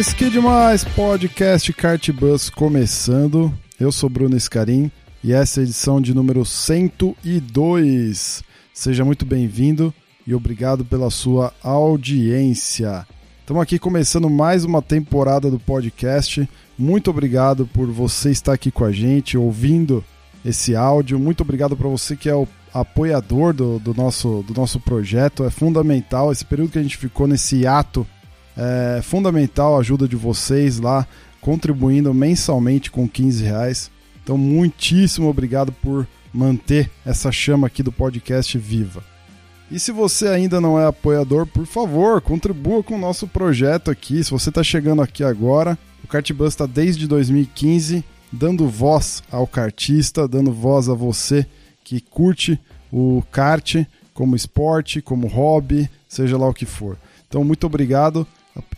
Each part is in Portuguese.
Demais, que demais! Podcast Kartbus começando. Eu sou Bruno Escarim e essa é a edição de número 102. Seja muito bem-vindo e obrigado pela sua audiência. Estamos aqui começando mais uma temporada do podcast. Muito obrigado por você estar aqui com a gente, ouvindo esse áudio. Muito obrigado para você que é o apoiador do, do, nosso, do nosso projeto. É fundamental esse período que a gente ficou nesse ato. É fundamental a ajuda de vocês lá, contribuindo mensalmente com 15 reais. Então, muitíssimo obrigado por manter essa chama aqui do podcast viva. E se você ainda não é apoiador, por favor, contribua com o nosso projeto aqui. Se você está chegando aqui agora, o Kartbus está desde 2015 dando voz ao kartista, dando voz a você que curte o kart como esporte, como hobby, seja lá o que for. Então, muito obrigado.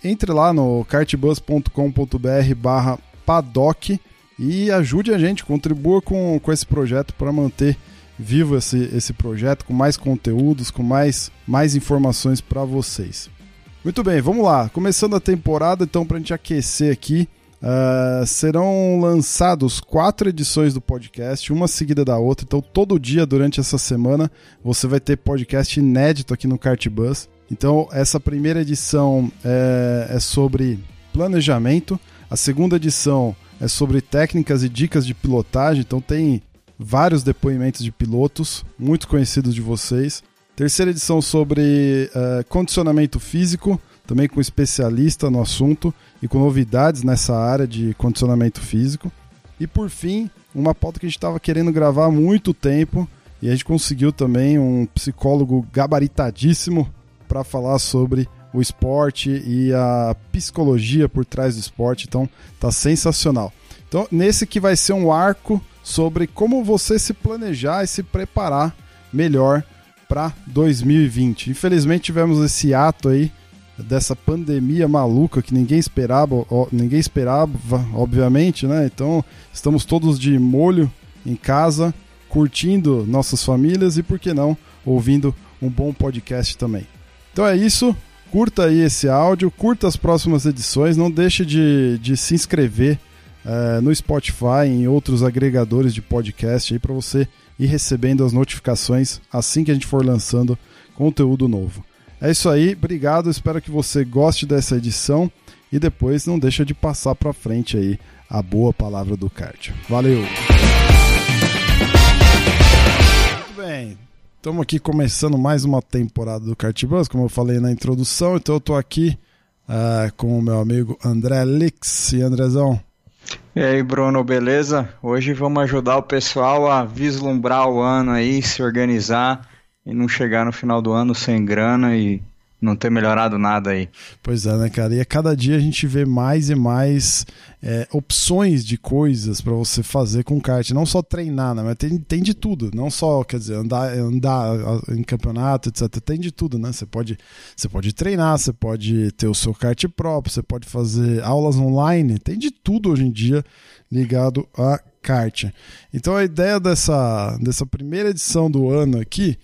Entre lá no kartbus.com.br barra paddock e ajude a gente, contribua com, com esse projeto para manter vivo esse, esse projeto com mais conteúdos, com mais, mais informações para vocês. Muito bem, vamos lá. Começando a temporada, então, para a gente aquecer aqui, uh, serão lançados quatro edições do podcast, uma seguida da outra. Então, todo dia durante essa semana você vai ter podcast inédito aqui no Cartbus. Então, essa primeira edição é, é sobre planejamento, a segunda edição é sobre técnicas e dicas de pilotagem. Então, tem vários depoimentos de pilotos, muito conhecidos de vocês. Terceira edição sobre uh, condicionamento físico, também com especialista no assunto e com novidades nessa área de condicionamento físico. E por fim, uma pauta que a gente estava querendo gravar há muito tempo e a gente conseguiu também um psicólogo gabaritadíssimo para falar sobre o esporte e a psicologia por trás do esporte. Então, tá sensacional. Então, nesse que vai ser um arco sobre como você se planejar e se preparar melhor para 2020. Infelizmente tivemos esse ato aí dessa pandemia maluca que ninguém esperava, ninguém esperava, obviamente, né? Então, estamos todos de molho em casa, curtindo nossas famílias e por que não ouvindo um bom podcast também. Então é isso, curta aí esse áudio, curta as próximas edições, não deixe de, de se inscrever uh, no Spotify, em outros agregadores de podcast aí para você ir recebendo as notificações assim que a gente for lançando conteúdo novo. É isso aí, obrigado, espero que você goste dessa edição e depois não deixa de passar para frente aí a boa palavra do kart. Valeu. Muito bem. Estamos aqui começando mais uma temporada do Kart como eu falei na introdução, então eu estou aqui uh, com o meu amigo André Lix. E Andrezão, e aí, Bruno, beleza? Hoje vamos ajudar o pessoal a vislumbrar o ano aí, se organizar e não chegar no final do ano sem grana e não ter melhorado nada aí. Pois é, né, cara? E a cada dia a gente vê mais e mais é, opções de coisas para você fazer com kart. Não só treinar, né? Mas tem, tem de tudo. Não só, quer dizer, andar, andar em campeonato, etc. Tem de tudo, né? Você pode, você pode treinar, você pode ter o seu kart próprio, você pode fazer aulas online. Tem de tudo hoje em dia ligado a kart. Então a ideia dessa, dessa primeira edição do ano aqui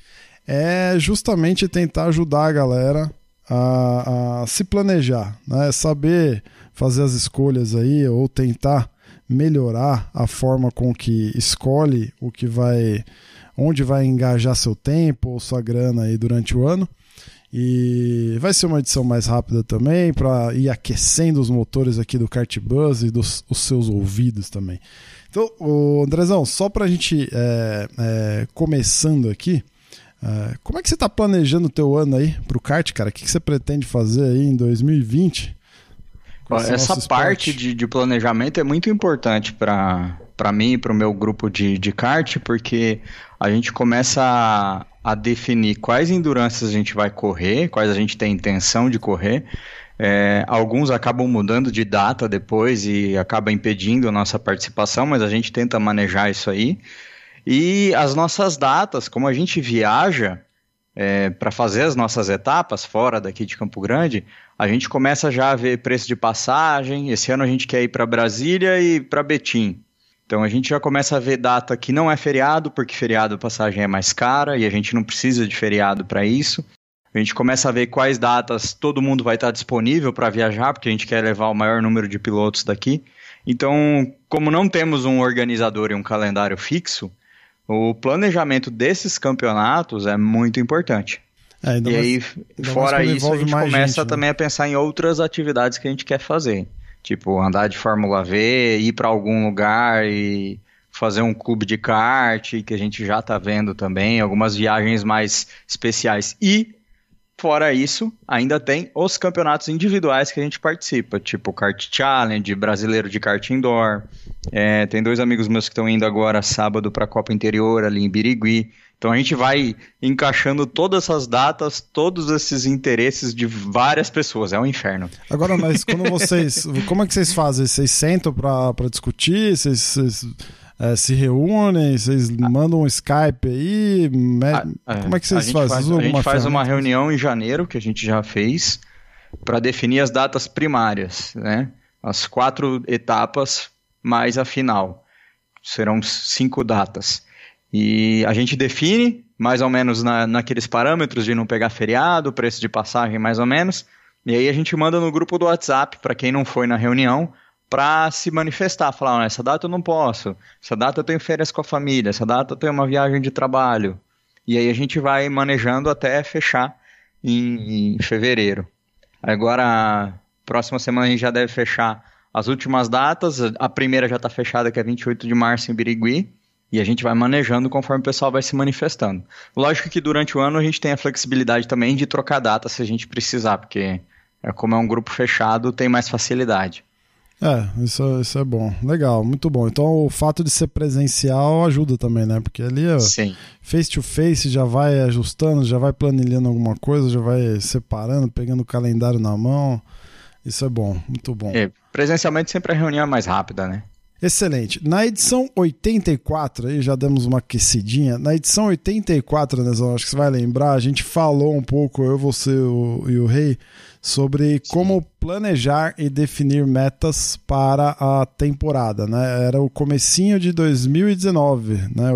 é justamente tentar ajudar a galera a, a se planejar, né? saber fazer as escolhas aí ou tentar melhorar a forma com que escolhe o que vai, onde vai engajar seu tempo ou sua grana aí durante o ano. E vai ser uma edição mais rápida também para ir aquecendo os motores aqui do Kart Buzz e dos os seus ouvidos também. Então, o Andrezão, só para a gente é, é, começando aqui, Uh, como é que você está planejando o teu ano aí para o kart, cara? O que, que, você pretende fazer aí em 2020? Essa parte de, de, planejamento é muito importante para mim e para o meu grupo de, de kart, porque a gente começa a, a definir quais endurances a gente vai correr, quais a gente tem intenção de correr, É, alguns acabam mudando de data depois e acaba impedindo a nossa participação, mas a gente tenta manejar isso aí. E as nossas datas, como a gente viaja é, para fazer as nossas etapas fora daqui de Campo Grande, a gente começa já a ver preço de passagem. Esse ano a gente quer ir para Brasília e para Betim. Então a gente já começa a ver data que não é feriado, porque feriado passagem é mais cara e a gente não precisa de feriado para isso. A gente começa a ver quais datas todo mundo vai estar disponível para viajar, porque a gente quer levar o maior número de pilotos daqui. Então, como não temos um organizador e um calendário fixo, o planejamento desses campeonatos é muito importante. É, e aí, fora isso, a gente começa gente, né? também a pensar em outras atividades que a gente quer fazer. Tipo, andar de Fórmula V, ir para algum lugar e fazer um clube de kart, que a gente já está vendo também, algumas viagens mais especiais. E, fora isso, ainda tem os campeonatos individuais que a gente participa, tipo Kart Challenge, Brasileiro de Kart Indoor. É, tem dois amigos meus que estão indo agora sábado para a Copa Interior, ali em Birigui. Então a gente vai encaixando todas essas datas, todos esses interesses de várias pessoas. É um inferno. Agora, mas quando vocês. como é que vocês fazem? Vocês sentam para discutir? Vocês, vocês é, se reúnem? Vocês mandam um Skype aí? A, como é que vocês fazem? Faz, a gente faz uma reunião em janeiro, que a gente já fez, para definir as datas primárias, né? As quatro etapas mais a final. Serão cinco datas. E a gente define, mais ou menos na, naqueles parâmetros de não pegar feriado, preço de passagem mais ou menos, e aí a gente manda no grupo do WhatsApp, para quem não foi na reunião, para se manifestar, falar, essa data eu não posso, essa data eu tenho férias com a família, essa data eu tenho uma viagem de trabalho. E aí a gente vai manejando até fechar em, em fevereiro. Agora, próxima semana a gente já deve fechar as últimas datas, a primeira já está fechada, que é 28 de março em Birigui, e a gente vai manejando conforme o pessoal vai se manifestando. Lógico que durante o ano a gente tem a flexibilidade também de trocar data se a gente precisar, porque é, como é um grupo fechado, tem mais facilidade. É, isso, isso é bom. Legal, muito bom. Então o fato de ser presencial ajuda também, né? Porque ali face to face já vai ajustando, já vai planilhando alguma coisa, já vai separando, pegando o calendário na mão. Isso é bom, muito bom. É, presencialmente sempre a reunião é mais rápida, né? Excelente. Na edição 84, aí já demos uma aquecidinha. Na edição 84, né, acho que você vai lembrar, a gente falou um pouco, eu, você o, e o Rei, sobre como planejar e definir metas para a temporada, né? Era o comecinho de 2019, né?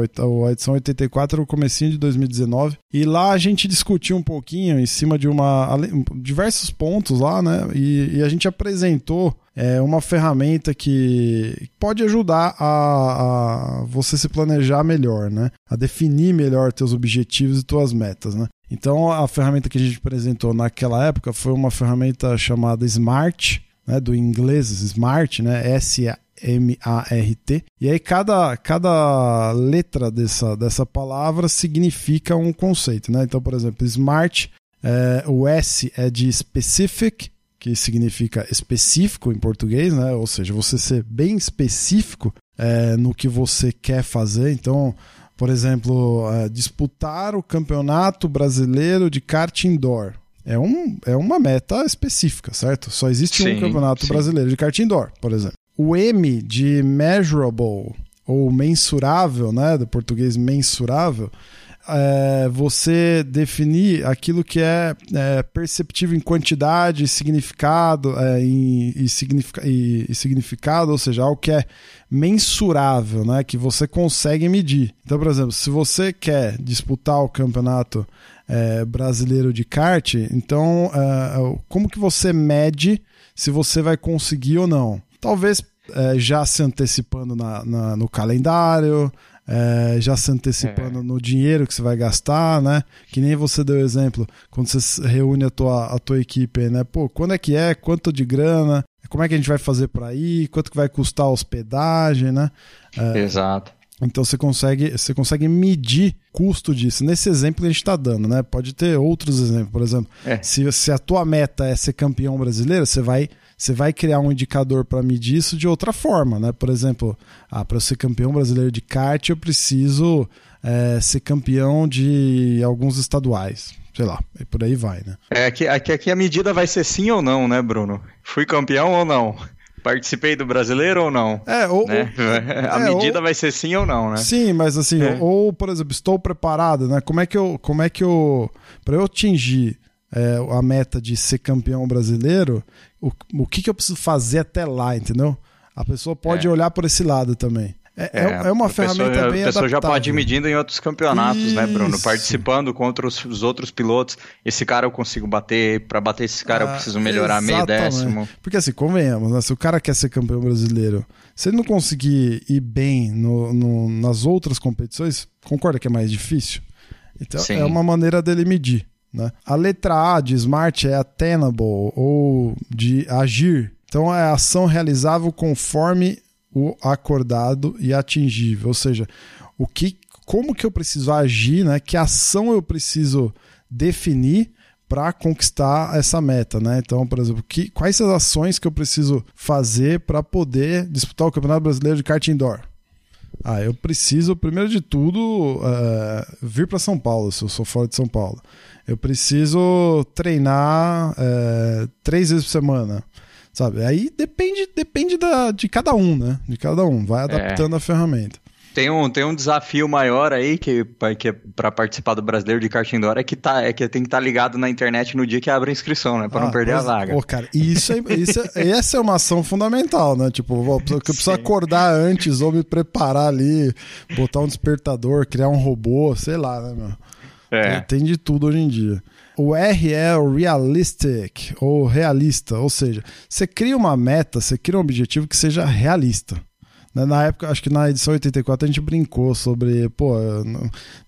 A edição 84 era o comecinho de 2019 e lá a gente discutiu um pouquinho em cima de uma diversos pontos lá, né? E, e a gente apresentou é uma ferramenta que pode ajudar a, a, você se planejar melhor, né? A definir melhor teus objetivos e tuas metas, né? Então a ferramenta que a gente apresentou naquela época foi uma ferramenta chamada Smart, né? Do inglês Smart, né? S M-A-R-T. E aí cada, cada letra dessa, dessa palavra significa um conceito, né? Então, por exemplo, Smart, é, o S é de specific, que significa específico em português, né? Ou seja, você ser bem específico é, no que você quer fazer. Então, por exemplo, é, disputar o campeonato brasileiro de kart indoor. É, um, é uma meta específica, certo? Só existe sim, um campeonato sim. brasileiro de kart indoor, por exemplo. O M de measurable ou mensurável, né, do português mensurável, é, você definir aquilo que é, é, perceptível em quantidade, significado é, em, e, e, e, significado, ou seja, algo que é mensurável, né, que você consegue medir. Então, por exemplo, se você quer disputar o campeonato é, brasileiro de kart, então é, como que você mede se você vai conseguir ou não? Talvez é, já se antecipando na, na, no calendário, é, já se antecipando é. no dinheiro que você vai gastar, né? Que nem você deu exemplo, quando você reúne a tua, a tua equipe, né? Pô, quando é que é? Quanto de grana? Como é que a gente vai fazer para ir? Quanto que vai custar a hospedagem, né? É, Exato. Então você consegue, você consegue medir custo disso. Nesse exemplo que a gente está dando, né? Pode ter outros exemplos. Por exemplo, é. se, se a tua meta é ser campeão brasileiro, você vai você vai criar um indicador para medir isso de outra forma, né? Por exemplo, ah, para ser campeão brasileiro de kart, eu preciso é, ser campeão de alguns estaduais, sei lá, e por aí vai, né? É que aqui, aqui a medida vai ser sim ou não, né, Bruno? Fui campeão ou não? Participei do brasileiro ou não? É, ou, né? A é, medida ou, vai ser sim ou não, né? Sim, mas assim, é. ou, por exemplo, estou preparado, né? Como é que eu. Como é que eu. Para eu atingir é, a meta de ser campeão brasileiro, o, o que, que eu preciso fazer até lá, entendeu? A pessoa pode é. olhar por esse lado também. É, é, é, é uma ferramenta pessoa, bem A pessoa adaptável. já pode ir medindo em outros campeonatos, Isso. né, Bruno? Participando contra os, os, outros pilotos. Esse cara eu consigo bater, para bater esse cara ah, eu preciso melhorar exatamente. meio décimo. Porque assim, convenhamos, né? se o cara quer ser campeão brasileiro, se ele não conseguir ir bem no, no, nas outras competições, concorda que é mais difícil? Então Sim. é uma maneira dele medir. Né? A letra A de smart é attainable ou de agir. Então é ação realizável conforme o acordado e atingível. Ou seja, o que, como que eu preciso agir, né? Que ação eu preciso definir para conquistar essa meta, né? Então, por exemplo, que, quais as ações que eu preciso fazer para poder disputar o Campeonato Brasileiro de Kart Indoor? Ah, eu preciso, primeiro de tudo, uh, vir para São Paulo, se eu sou fora de São Paulo. Eu preciso treinar uh, três vezes por semana. Sabe? Aí depende, depende da, de cada um, né? De cada um. Vai adaptando é. a ferramenta. Tem um, tem um desafio maior aí que, que é para participar do Brasileiro de Kart Indoor é que, tá, é que tem que estar tá ligado na internet no dia que abre a inscrição, né? Para ah, não perder mas, a vaga. Pô, cara, isso, é, isso é, essa é uma ação fundamental, né? Tipo, eu preciso acordar antes ou me preparar ali, botar um despertador, criar um robô, sei lá, né, meu? É. Tem, tem de tudo hoje em dia. O R é o realistic, ou realista, ou seja, você cria uma meta, você cria um objetivo que seja realista. Né, na época, acho que na edição 84 a gente brincou sobre, pô,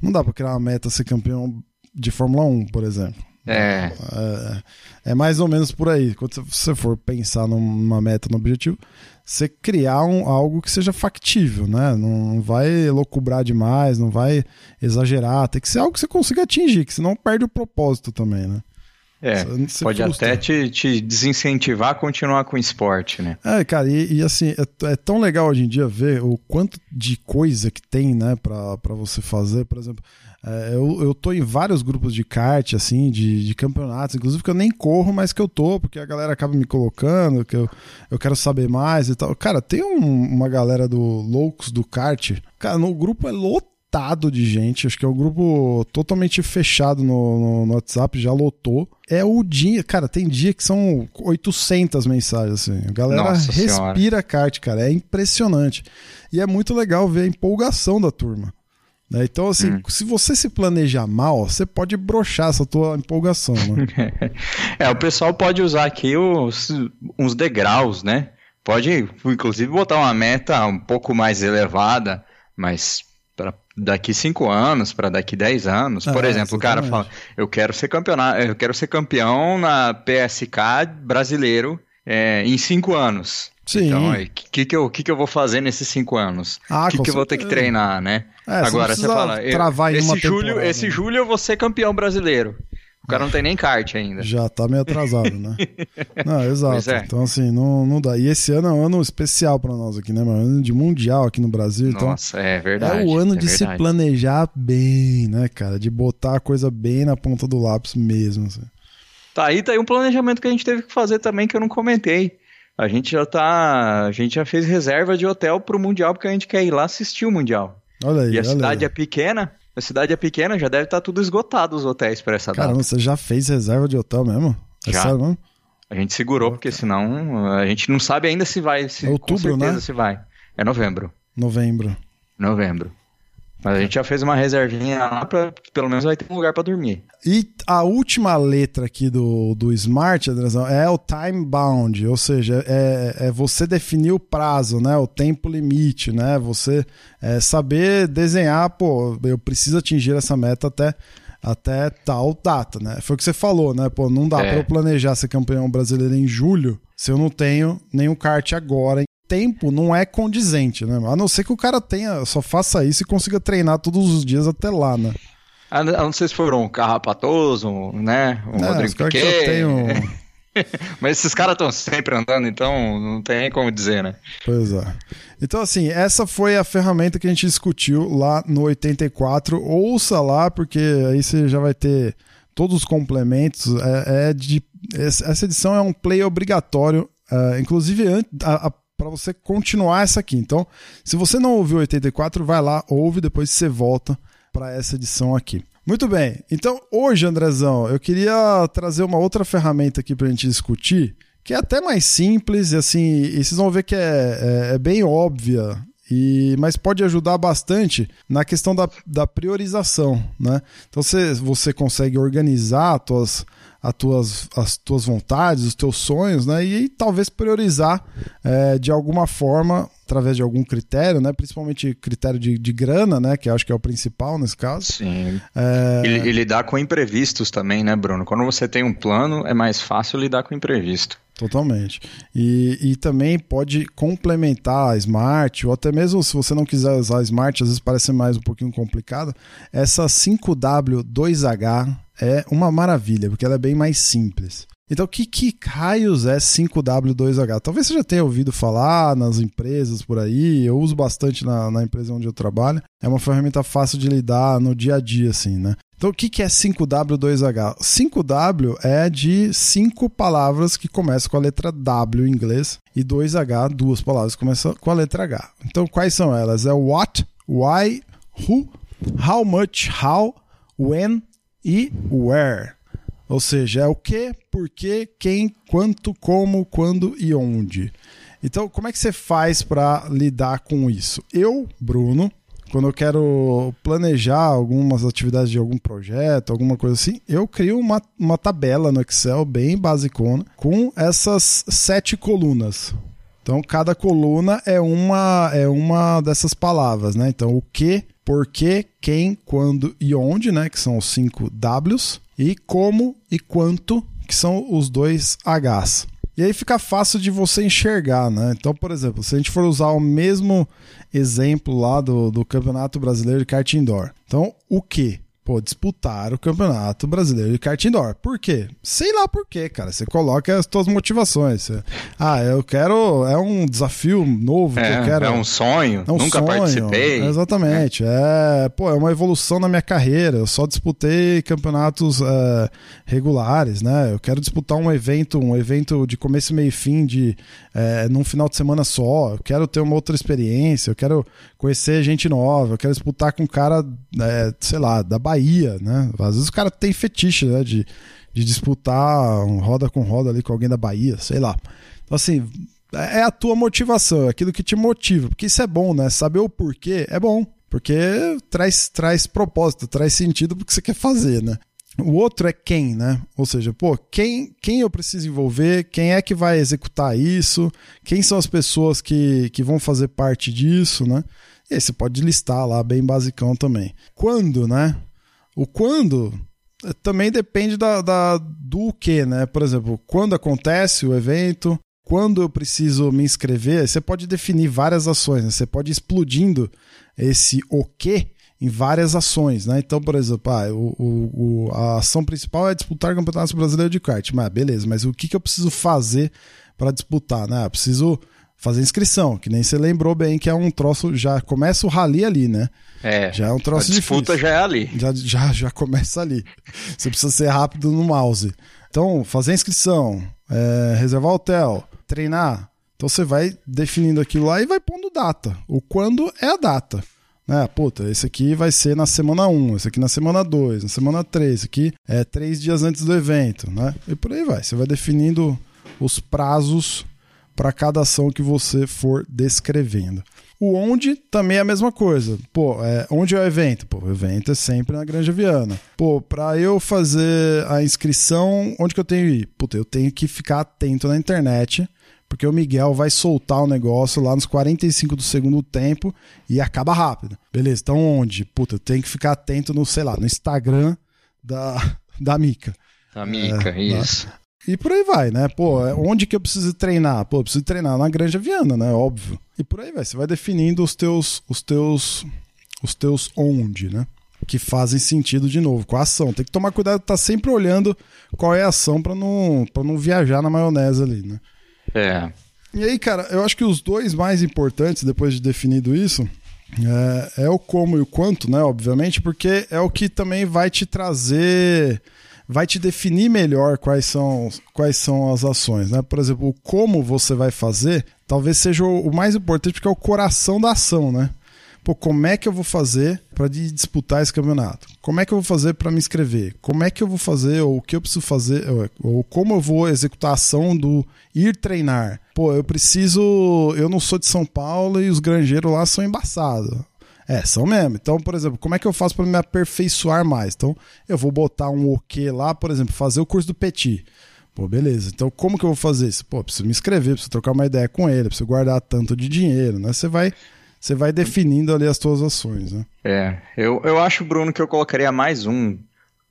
não, dá para criar uma meta ser campeão de Fórmula 1, por exemplo. É. é. É, mais ou menos por aí. Quando você for pensar numa meta, no objetivo, você criar um, algo que seja factível, né? Não vai loucubrar demais, não vai exagerar. Tem que ser algo que você consiga atingir, que senão perde o propósito também, né? É, pode frustra. até te, te, desincentivar a continuar com o esporte, né? É, cara, e, e assim, é, é, tão legal hoje em dia ver o quanto de coisa que tem, né, pra, pra você fazer. Por exemplo, eu, eu tô em vários grupos de kart, assim, de, de campeonatos, inclusive que eu nem corro, mas que eu tô, porque a galera acaba me colocando, que eu, eu quero saber mais e tal. Cara, tem um, uma galera do Loucos do Kart. Cara, no grupo é lotado de gente, acho que é um grupo totalmente fechado no, no, no WhatsApp, já lotou. É o dia, cara, tem dia que são 800 mensagens, assim. A galera Nossa respira senhora. kart, cara, é impressionante. E é muito legal ver a empolgação da turma. Né? Então, assim, hum. se você se planejar mal, você pode brochar essa tua empolgação. Né? é, o pessoal pode usar aqui os, uns degraus, né? Pode, inclusive, botar uma meta um pouco mais elevada, mas para daqui cinco anos, para daqui dez anos. Por é, exemplo, o cara fala: eu quero ser campeonato, eu quero ser campeão na PSK brasileiro é, em cinco anos. Sim. Então, o que, que, eu, que, que eu vou fazer nesses cinco anos? O ah, que, que eu vou ter que treinar, né? É, Agora, você, fala, eu, esse, julho, esse julho eu vou ser campeão brasileiro. O cara não tem nem kart ainda. Já tá meio atrasado, né? não, exato. É. Então, assim, não, não dá. E esse ano é um ano especial para nós aqui, né, mano? Ano de mundial aqui no Brasil. Então Nossa, é verdade. É o ano é de verdade. se planejar bem, né, cara? De botar a coisa bem na ponta do lápis mesmo. Assim. Tá aí, tá aí um planejamento que a gente teve que fazer também que eu não comentei. A gente já tá. A gente já fez reserva de hotel pro Mundial, porque a gente quer ir lá assistir o Mundial. Olha aí. E a cidade aí. é pequena. A cidade é pequena, já deve estar tá tudo esgotado os hotéis para essa Caramba, data. você já fez reserva de hotel mesmo? É já. Sério mesmo? A gente segurou, porque senão a gente não sabe ainda se vai. Se, é outubro, com certeza né? se vai. É novembro. Novembro. Novembro. Mas a gente já fez uma reservinha lá pra pelo menos vai ter um lugar para dormir. E a última letra aqui do, do Smart, Andrezão, é o time bound, ou seja, é, é você definir o prazo, né? O tempo limite, né? Você é, saber desenhar, pô, eu preciso atingir essa meta até até tal data, né? Foi o que você falou, né? Pô, não dá é. para eu planejar ser campeão brasileiro em julho se eu não tenho nenhum kart agora tempo não é condizente, né? A não ser que o cara tenha, só faça isso e consiga treinar todos os dias até lá, né? A não ser se for um carrapatoso, né? Um é, Rodrigo Piquet. Tenho... Mas esses caras estão sempre andando, então não tem como dizer, né? Pois é. Então, assim, essa foi a ferramenta que a gente discutiu lá no 84. Ouça lá, porque aí você já vai ter todos os complementos. É, é de, essa edição é um play obrigatório, uh, inclusive para você continuar essa aqui. Então, se você não ouviu 84, vai lá, ouve, depois você volta para essa edição aqui. Muito bem. Então, hoje, Andrezão, eu queria trazer uma outra ferramenta aqui para a gente discutir, que é até mais simples, e assim, e vocês vão ver que é, é, é bem óbvia e, mas pode ajudar bastante na questão da, da priorização, né? Então você, você consegue organizar tuas, as, tuas, as tuas vontades, os teus sonhos, né? E, e talvez priorizar é, de alguma forma, através de algum critério, né? Principalmente critério de, de grana, né? Que acho que é o principal nesse caso. Sim. É... E, e lidar com imprevistos também, né, Bruno? Quando você tem um plano, é mais fácil lidar com imprevisto. Totalmente. E, e também pode complementar a Smart, ou até mesmo se você não quiser usar a Smart, às vezes parece mais um pouquinho complicado. Essa 5W2H é uma maravilha, porque ela é bem mais simples. Então, o que, que raios é 5W2H? Talvez você já tenha ouvido falar nas empresas por aí, eu uso bastante na, na empresa onde eu trabalho. É uma ferramenta fácil de lidar no dia a dia, assim, né? Então, o que é 5W2H? 5W é de cinco palavras que começam com a letra W em inglês e 2H, duas palavras que começam com a letra H. Então, quais são elas? É what, why, who, how much, how, when e where. Ou seja, é o que, por que, quem, quanto, como, quando e onde. Então, como é que você faz para lidar com isso? Eu, Bruno, quando eu quero planejar algumas atividades de algum projeto, alguma coisa assim, eu crio uma, uma tabela no Excel bem basicona com essas sete colunas. Então, cada coluna é uma, é uma dessas palavras, né? Então, o que, por que, quem, quando e onde, né? Que são os cinco Ws. E como e quanto, que são os dois Hs. E aí fica fácil de você enxergar, né? Então, por exemplo, se a gente for usar o mesmo exemplo lá do, do Campeonato Brasileiro de Kart Indoor. Então, o que? Pô, disputar o Campeonato Brasileiro de Kart Indoor. Por quê? Sei lá por quê, cara. Você coloca as suas motivações. Você, ah, eu quero. É um desafio novo é, que eu quero. É um sonho. É um Nunca sonho, participei. Exatamente. É. é. pô, é uma evolução na minha carreira. Eu só disputei campeonatos é, regulares, né? Eu quero disputar um evento, um evento de começo, meio e fim, de é, num final de semana só. Eu quero ter uma outra experiência. Eu quero conhecer gente nova. Eu quero disputar com um cara, é, sei lá, da Bahia Bahia, né? Às vezes o cara tem fetiche, né? De, de disputar um roda com roda ali com alguém da Bahia, sei lá. Então, assim, é a tua motivação, é aquilo que te motiva. Porque isso é bom, né? Saber o porquê é bom. Porque traz, traz propósito, traz sentido pro que você quer fazer, né? O outro é quem, né? Ou seja, pô, quem, quem eu preciso envolver, quem é que vai executar isso, quem são as pessoas que, que vão fazer parte disso, né? E aí você pode listar lá, bem basicão também. Quando, né? O quando eh, também depende da, da, do que, né? Por exemplo, quando acontece o evento, quando eu preciso me inscrever, você pode definir várias ações, né? você pode ir explodindo esse o que em várias ações, né? Então, por exemplo, ah, o, o, a ação principal é disputar o Campeonato Brasileiro de Kart. Mas beleza, mas o que, que eu preciso fazer para disputar, né? Eu preciso fazer inscrição, que nem você lembrou bem que é um troço, já começa o rally ali, né? É. Já é um troço a disputa difícil. já é ali. Já, já, já começa ali. Você precisa ser rápido no mouse. Então, fazer inscrição, é, reservar hotel, treinar. Então você vai definindo aquilo lá e vai pondo data. O quando é a data. Né? Puta, esse aqui vai ser na semana 1, esse aqui na semana 2, na semana 3, esse aqui é três dias antes do evento, né? E por aí vai. Você vai definindo os prazos para cada ação que você for descrevendo. O onde também é a mesma coisa. Pô, é, onde é o evento? Pô, o evento é sempre na Granja Viana. Pô, para eu fazer a inscrição, onde que eu tenho que ir? Puta, eu tenho que ficar atento na internet, porque o Miguel vai soltar o negócio lá nos 45 do segundo tempo e acaba rápido. Beleza, então onde? Puta, eu tenho que ficar atento no, sei lá, no Instagram da, da Mica. Da Mica, é, isso. E por aí vai, né? Pô, é, onde que eu preciso treinar? Pô, eu preciso treinar na Granja Viana, né? Óbvio. E por aí vai. Você vai definindo os teus, os teus, os teus onde, né? Que fazem sentido de novo com a ação. Tem que tomar cuidado, tá sempre olhando qual é a ação para não, pra não viajar na maionese ali, né? É. E aí, cara, eu acho que os dois mais importantes, depois de definido isso, é, é o como e o quanto, né? Obviamente, porque é o que também vai te trazer vai te definir melhor quais são, quais são as ações, né? Por exemplo, o como você vai fazer, talvez seja o mais importante porque é o coração da ação, né? Pô, como é que eu vou fazer para disputar esse campeonato? Como é que eu vou fazer para me inscrever? Como é que eu vou fazer, ou o que eu preciso fazer, ou como eu vou executar a ação do ir treinar? Pô, eu preciso. Eu não sou de São Paulo e os granjeiros lá são embaçados. É, são mesmo. Então, por exemplo, como é que eu faço para me aperfeiçoar mais? Então, eu vou botar um OK lá, por exemplo, fazer o curso do Petit. Pô, beleza. Então, como que eu vou fazer isso? Pô, preciso me inscrever, preciso trocar uma ideia com ele, preciso guardar tanto de dinheiro, né? Você vai você vai definindo ali as suas ações, né? É, eu, eu acho, Bruno, que eu colocaria mais um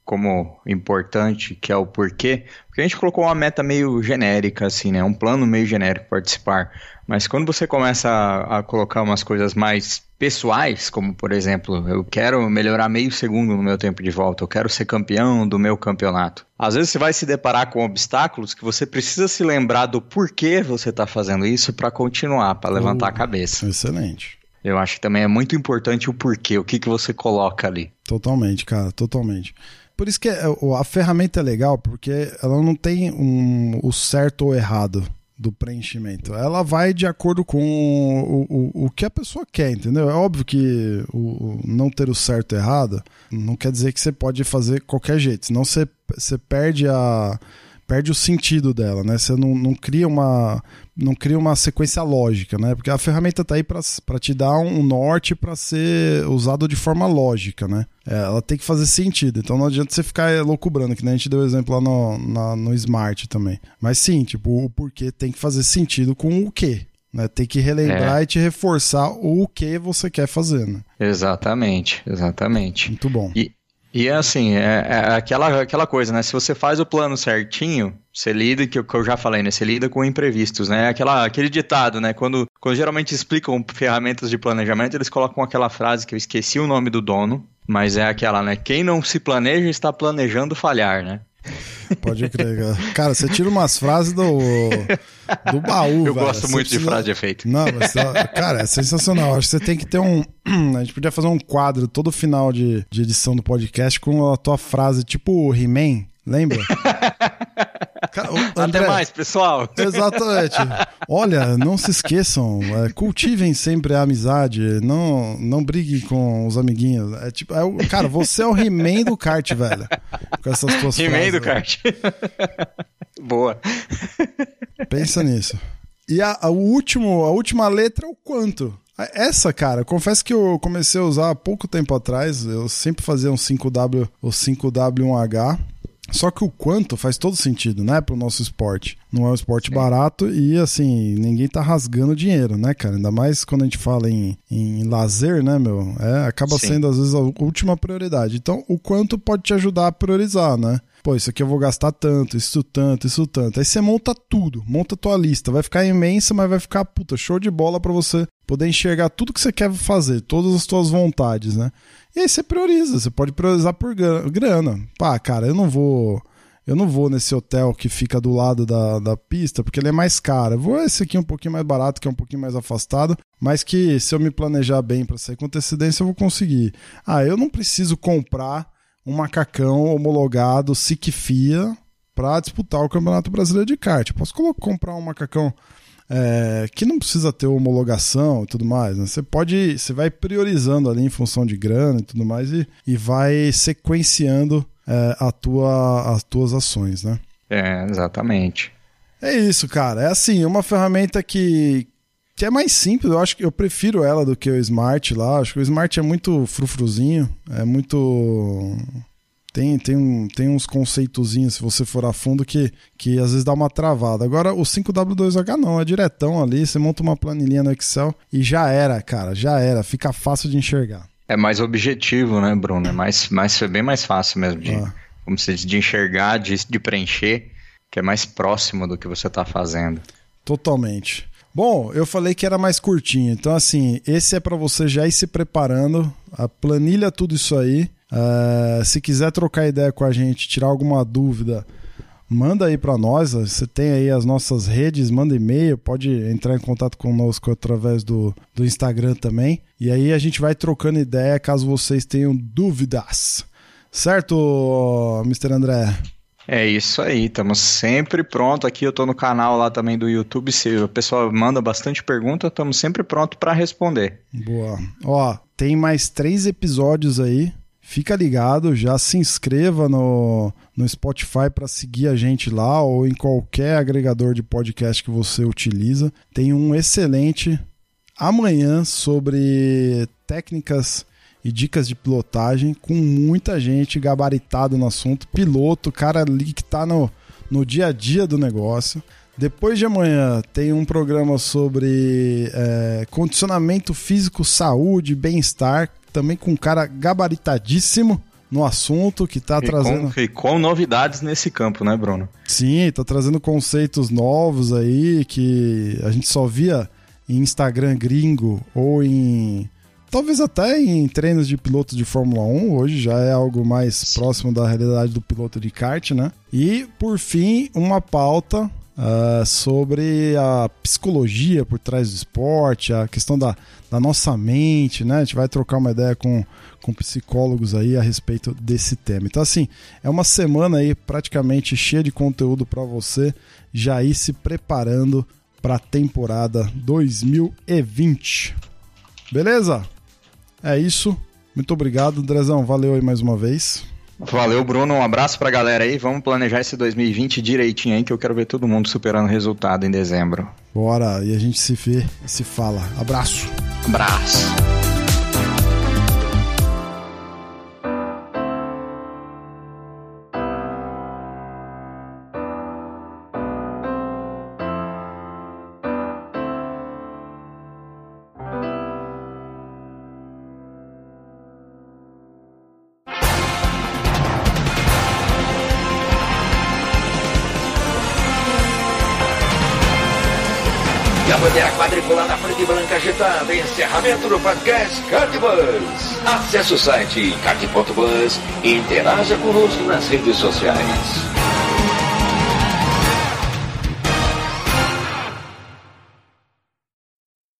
como importante, que é o porquê, porque a gente colocou uma meta meio genérica, assim, né? Um plano meio genérico participar. Mas quando você começa a, a, colocar umas coisas mais pessoais, como por exemplo, eu quero melhorar meio segundo no meu tempo de volta, eu quero ser campeão do meu campeonato. Às vezes você vai se deparar com obstáculos que você precisa se lembrar do porquê você está fazendo isso para continuar, para levantar uh, a cabeça. Excelente. Eu acho que também é muito importante o porquê, o que, que você coloca ali. Totalmente, cara, totalmente. Por isso que é, a ferramenta é legal, porque ela não tem um, o certo ou errado do preenchimento. Ela vai de acordo com o, o, o que a pessoa quer, entendeu? É óbvio que o, não ter o certo e errado não quer dizer que você pode fazer qualquer jeito, senão você, você perde a perde o sentido dela, né? Você não, não cria uma não cria uma sequência lógica, né? Porque a ferramenta está aí para te dar um norte para ser usado de forma lógica, né? É, ela tem que fazer sentido. Então não adianta você ficar loucubrando, que nem a gente deu exemplo lá no, na, no Smart também. Mas sim, tipo, o porquê tem que fazer sentido com o quê. Né? Tem que relembrar é. e te reforçar o que você quer fazer, né? Exatamente, exatamente. Muito bom. E, e é assim, é, é, aquela, aquela coisa, né? Se você faz o plano certinho, você lida, que eu, que eu já falei, né? Você lida com imprevistos, né? Aquela, aquele ditado, né? Quando, quando geralmente explicam ferramentas de planejamento, eles colocam aquela frase que eu esqueci o nome do dono, mas é aquela, né? Quem não se planeja está planejando falhar, né? Pode crer, cara. Cara, você tira umas frases do, do baú, Eu velho. gosto você muito precisa... de frase de efeito. Não, mas, cara, é sensacional. Acho que você tem que ter um. A gente podia fazer um quadro todo final de, de edição do podcast com a tua frase, tipo He-Man, lembra? André, Até mais, pessoal. Exatamente. Olha, não se esqueçam, é, cultivem sempre a amizade, não, não brigue com os amiguinhos. É tipo, é o, cara, você é o He-Man do kart, velho. Com essas tuas He-Man do kart. Boa. Pensa nisso. E a, a, último, a última letra é o quanto. Essa, cara, confesso que eu comecei a usar há pouco tempo atrás. Eu sempre fazia um 5W ou 5W1H. Só que o quanto faz todo sentido, né, pro nosso esporte. Não é um esporte Sim. barato e, assim, ninguém tá rasgando dinheiro, né, cara? Ainda mais quando a gente fala em, em lazer, né, meu? É, acaba Sim. sendo, às vezes, a última prioridade. Então, o quanto pode te ajudar a priorizar, né? Pô, isso aqui eu vou gastar tanto, isso tanto, isso tanto. Aí você monta tudo, monta tua lista. Vai ficar imensa, mas vai ficar, puta, show de bola para você poder enxergar tudo que você quer fazer, todas as suas vontades, né? E aí você prioriza, você pode priorizar por grana. Pá, cara, eu não vou. Eu não vou nesse hotel que fica do lado da, da pista, porque ele é mais caro. Eu vou esse aqui um pouquinho mais barato, que é um pouquinho mais afastado, mas que se eu me planejar bem para sair com antecedência, eu vou conseguir. Ah, eu não preciso comprar um macacão homologado SICFIA para disputar o Campeonato Brasileiro de Kart. Eu posso comprar um macacão é, que não precisa ter homologação e tudo mais. Né? Você pode, você vai priorizando ali em função de grana e tudo mais e, e vai sequenciando é, a tua, as tuas ações, né? É, exatamente. É isso, cara. É assim, uma ferramenta que, que é mais simples. Eu acho que eu prefiro ela do que o Smart lá. Acho que o Smart é muito frufruzinho, é muito tem, tem, um, tem uns conceitozinhos, se você for a fundo, que, que às vezes dá uma travada. Agora, o 5W2H não, é diretão ali, você monta uma planilhinha no Excel e já era, cara, já era. Fica fácil de enxergar. É mais objetivo, né, Bruno? É mais, mais, é bem mais fácil mesmo de, ah. como se diz, de enxergar, de, de preencher, que é mais próximo do que você está fazendo. Totalmente. Bom, eu falei que era mais curtinho, então assim, esse é para você já ir se preparando, a planilha tudo isso aí. Uh, se quiser trocar ideia com a gente, tirar alguma dúvida, manda aí para nós. Você tem aí as nossas redes, manda e-mail, pode entrar em contato conosco através do, do Instagram também. E aí a gente vai trocando ideia caso vocês tenham dúvidas. Certo, Mr. André? É isso aí, estamos sempre pronto aqui. Eu estou no canal lá também do YouTube. Se o pessoal manda bastante pergunta, estamos sempre pronto para responder. Boa. Ó, tem mais três episódios aí. Fica ligado, já se inscreva no, no Spotify para seguir a gente lá ou em qualquer agregador de podcast que você utiliza. Tem um excelente amanhã sobre técnicas e dicas de pilotagem com muita gente gabaritada no assunto, piloto, cara ali que está no, no dia a dia do negócio. Depois de amanhã tem um programa sobre é, condicionamento físico, saúde, bem-estar, também com um cara gabaritadíssimo no assunto que está trazendo. Com, e com novidades nesse campo, né, Bruno? Sim, está trazendo conceitos novos aí que a gente só via em Instagram gringo ou em talvez até em treinos de piloto de Fórmula 1, hoje já é algo mais próximo da realidade do piloto de kart, né? E, por fim, uma pauta uh, sobre a psicologia por trás do esporte, a questão da, da nossa mente, né? A gente vai trocar uma ideia com, com psicólogos aí a respeito desse tema. Então, assim, é uma semana aí praticamente cheia de conteúdo para você já ir se preparando para a temporada 2020. Beleza? É isso. Muito obrigado, Andrezão. Valeu aí mais uma vez. Valeu, Bruno. Um abraço pra galera aí. Vamos planejar esse 2020 direitinho aí, que eu quero ver todo mundo superando o resultado em dezembro. Bora. E a gente se vê e se fala. Abraço. Abraço. Podcast Cardbus. Acesse o site card.bus e interaja conosco nas redes sociais.